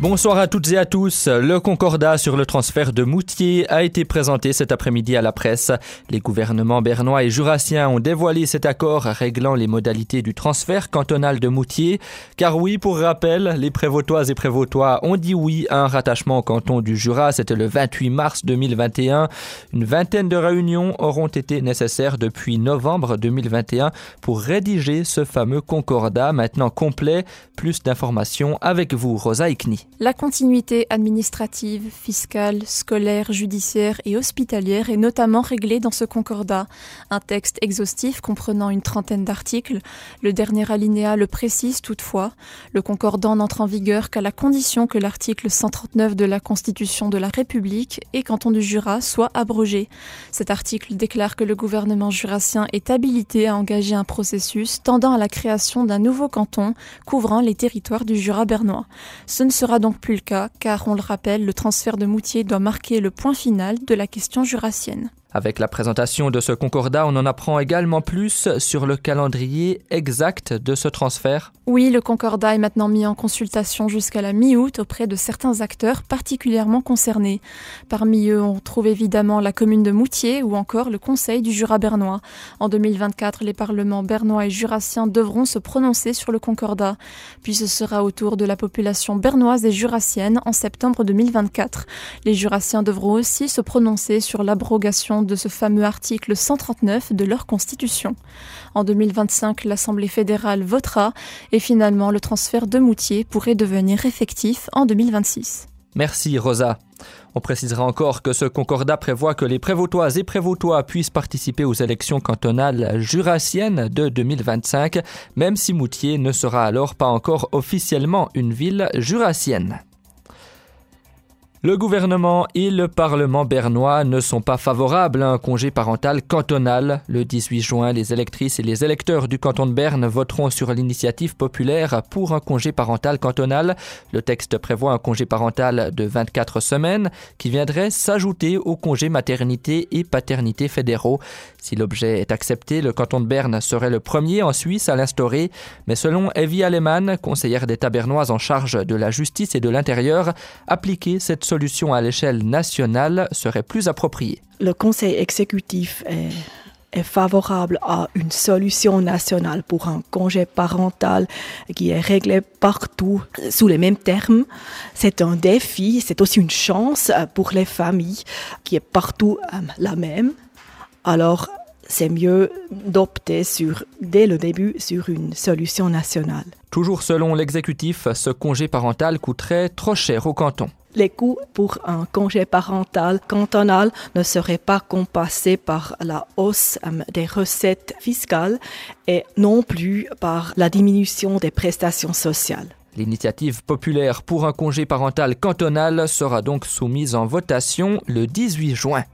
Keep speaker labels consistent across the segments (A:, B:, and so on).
A: Bonsoir à toutes et à tous. Le concordat sur le transfert de Moutier a été présenté cet après-midi à la presse. Les gouvernements bernois et jurassiens ont dévoilé cet accord réglant les modalités du transfert cantonal de Moutier. Car oui, pour rappel, les prévôtoises et prévôtois ont dit oui à un rattachement au canton du Jura. C'était le 28 mars 2021. Une vingtaine de réunions auront été nécessaires depuis novembre 2021 pour rédiger ce fameux concordat maintenant complet. Plus d'informations avec vous, Rosa Ikni.
B: La continuité administrative, fiscale, scolaire, judiciaire et hospitalière est notamment réglée dans ce concordat. Un texte exhaustif comprenant une trentaine d'articles. Le dernier alinéa le précise toutefois. Le concordant n'entre en vigueur qu'à la condition que l'article 139 de la Constitution de la République et canton du Jura soit abrogé. Cet article déclare que le gouvernement jurassien est habilité à engager un processus tendant à la création d'un nouveau canton couvrant les territoires du Jura bernois. Ce ne sera donc plus le cas, car on le rappelle, le transfert de Moutier doit marquer le point final de la question jurassienne.
A: Avec la présentation de ce concordat, on en apprend également plus sur le calendrier exact de ce transfert.
B: Oui, le concordat est maintenant mis en consultation jusqu'à la mi-août auprès de certains acteurs particulièrement concernés. Parmi eux, on trouve évidemment la commune de Moutier ou encore le Conseil du Jura bernois. En 2024, les parlements bernois et jurassiens devront se prononcer sur le concordat. Puis ce sera au tour de la population bernoise et jurassienne en septembre 2024. Les jurassiens devront aussi se prononcer sur l'abrogation de ce fameux article 139 de leur constitution. En 2025, l'Assemblée fédérale votera et finalement le transfert de Moutier pourrait devenir effectif en 2026.
A: Merci Rosa. On précisera encore que ce concordat prévoit que les prévôtoises et prévôtois puissent participer aux élections cantonales jurassiennes de 2025, même si Moutier ne sera alors pas encore officiellement une ville jurassienne. Le gouvernement et le Parlement bernois ne sont pas favorables à un congé parental cantonal. Le 18 juin, les électrices et les électeurs du canton de Berne voteront sur l'initiative populaire pour un congé parental cantonal. Le texte prévoit un congé parental de 24 semaines qui viendrait s'ajouter au congé maternité et paternité fédéraux. Si l'objet est accepté, le canton de Berne serait le premier en Suisse à l'instaurer. Mais selon Evie Alemann, conseillère d'État bernoise en charge de la justice et de l'intérieur, appliquer cette solution à l'échelle nationale serait plus appropriée.
C: Le Conseil exécutif est favorable à une solution nationale pour un congé parental qui est réglé partout sous les mêmes termes. C'est un défi, c'est aussi une chance pour les familles qui est partout euh, la même. Alors, c'est mieux d'opter sur, dès le début sur une solution nationale.
A: Toujours selon l'exécutif, ce congé parental coûterait trop cher au canton.
C: Les coûts pour un congé parental cantonal ne seraient pas compensés par la hausse euh, des recettes fiscales et non plus par la diminution des prestations sociales.
A: L'initiative populaire pour un congé parental cantonal sera donc soumise en votation le 18 juin.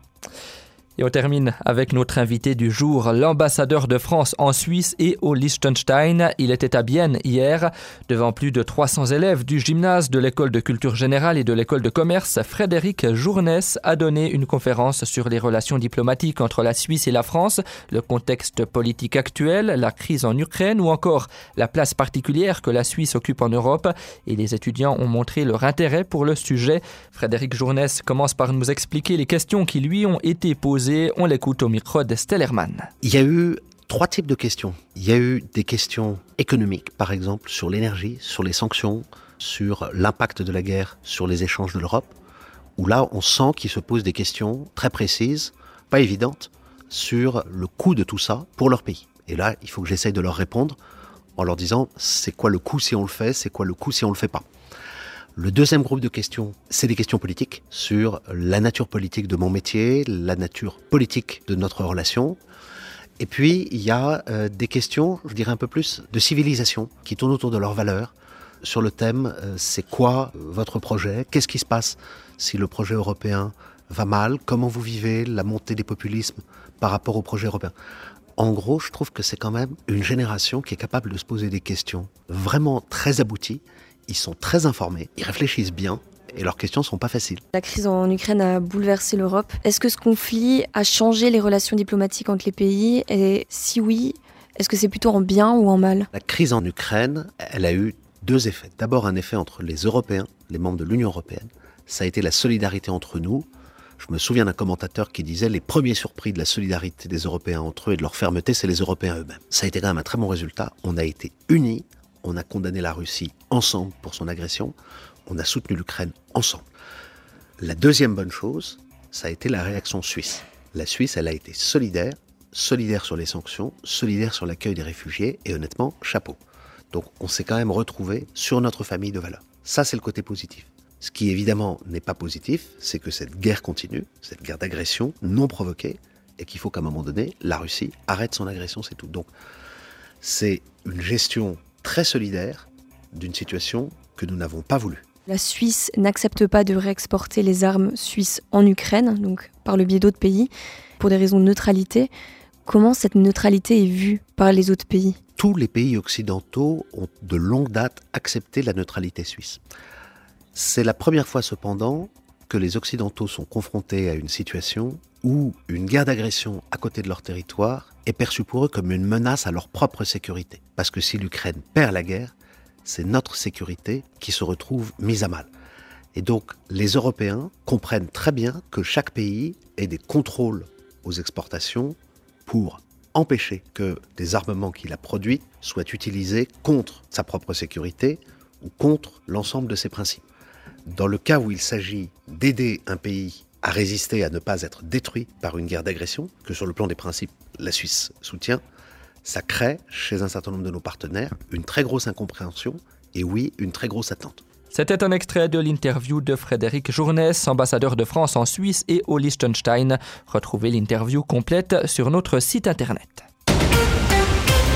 A: Et on termine avec notre invité du jour, l'ambassadeur de France en Suisse et au Liechtenstein. Il était à Bienne hier, devant plus de 300 élèves du gymnase de l'école de culture générale et de l'école de commerce. Frédéric Journès a donné une conférence sur les relations diplomatiques entre la Suisse et la France, le contexte politique actuel, la crise en Ukraine ou encore la place particulière que la Suisse occupe en Europe. Et les étudiants ont montré leur intérêt pour le sujet. Frédéric Journès commence par nous expliquer les questions qui lui ont été posées on l'écoute au micro de Stellerman.
D: Il y a eu trois types de questions. Il y a eu des questions économiques, par exemple, sur l'énergie, sur les sanctions, sur l'impact de la guerre sur les échanges de l'Europe, où là, on sent qu'il se posent des questions très précises, pas évidentes, sur le coût de tout ça pour leur pays. Et là, il faut que j'essaye de leur répondre en leur disant c'est quoi le coût si on le fait, c'est quoi le coût si on le fait pas. Le deuxième groupe de questions, c'est des questions politiques sur la nature politique de mon métier, la nature politique de notre relation. Et puis, il y a euh, des questions, je dirais un peu plus, de civilisation, qui tournent autour de leurs valeurs, sur le thème euh, c'est quoi votre projet? Qu'est-ce qui se passe si le projet européen va mal? Comment vous vivez la montée des populismes par rapport au projet européen? En gros, je trouve que c'est quand même une génération qui est capable de se poser des questions vraiment très abouties ils sont très informés, ils réfléchissent bien et leurs questions sont pas faciles.
E: La crise en Ukraine a bouleversé l'Europe. Est-ce que ce conflit a changé les relations diplomatiques entre les pays? Et si oui, Est-ce que c'est plutôt en bien ou en mal?
D: La crise en Ukraine, elle a eu deux effets. D'abord un effet entre les Européens, les membres de l'Union européenne. Ça a été la solidarité entre nous. Je me souviens d'un commentateur qui disait les premiers surpris de la solidarité des Européens entre eux et de leur fermeté, c'est les Européens eux-mêmes. Ça a été quand même un très bon résultat. On a été unis, on a condamné la Russie ensemble pour son agression, on a soutenu l'Ukraine ensemble. La deuxième bonne chose, ça a été la réaction suisse. La Suisse, elle a été solidaire, solidaire sur les sanctions, solidaire sur l'accueil des réfugiés, et honnêtement, chapeau. Donc on s'est quand même retrouvé sur notre famille de valeurs. Ça, c'est le côté positif. Ce qui évidemment n'est pas positif, c'est que cette guerre continue, cette guerre d'agression non provoquée, et qu'il faut qu'à un moment donné, la Russie arrête son agression, c'est tout. Donc c'est une gestion très solidaire d'une situation que nous n'avons pas voulu.
E: La Suisse n'accepte pas de réexporter les armes suisses en Ukraine, donc par le biais d'autres pays, pour des raisons de neutralité. Comment cette neutralité est vue par les autres pays?
D: Tous les pays occidentaux ont de longue date accepté la neutralité suisse. C'est la première fois cependant que les Occidentaux sont confrontés à une situation où une guerre d'agression à côté de leur territoire est perçue pour eux comme une menace à leur propre sécurité. Parce que si l'Ukraine perd la guerre, c'est notre sécurité qui se retrouve mise à mal. Et donc les Européens comprennent très bien que chaque pays ait des contrôles aux exportations pour empêcher que des armements qu'il a produits soient utilisés contre sa propre sécurité ou contre l'ensemble de ses principes. Dans le cas où il s'agit d'aider un pays à résister, à ne pas être détruit par une guerre d'agression, que sur le plan des principes la Suisse soutient, ça crée chez un certain nombre de nos partenaires une très grosse incompréhension et oui, une très grosse attente.
A: C'était un extrait de l'interview de Frédéric Journès, ambassadeur de France en Suisse et au Liechtenstein. Retrouvez l'interview complète sur notre site internet.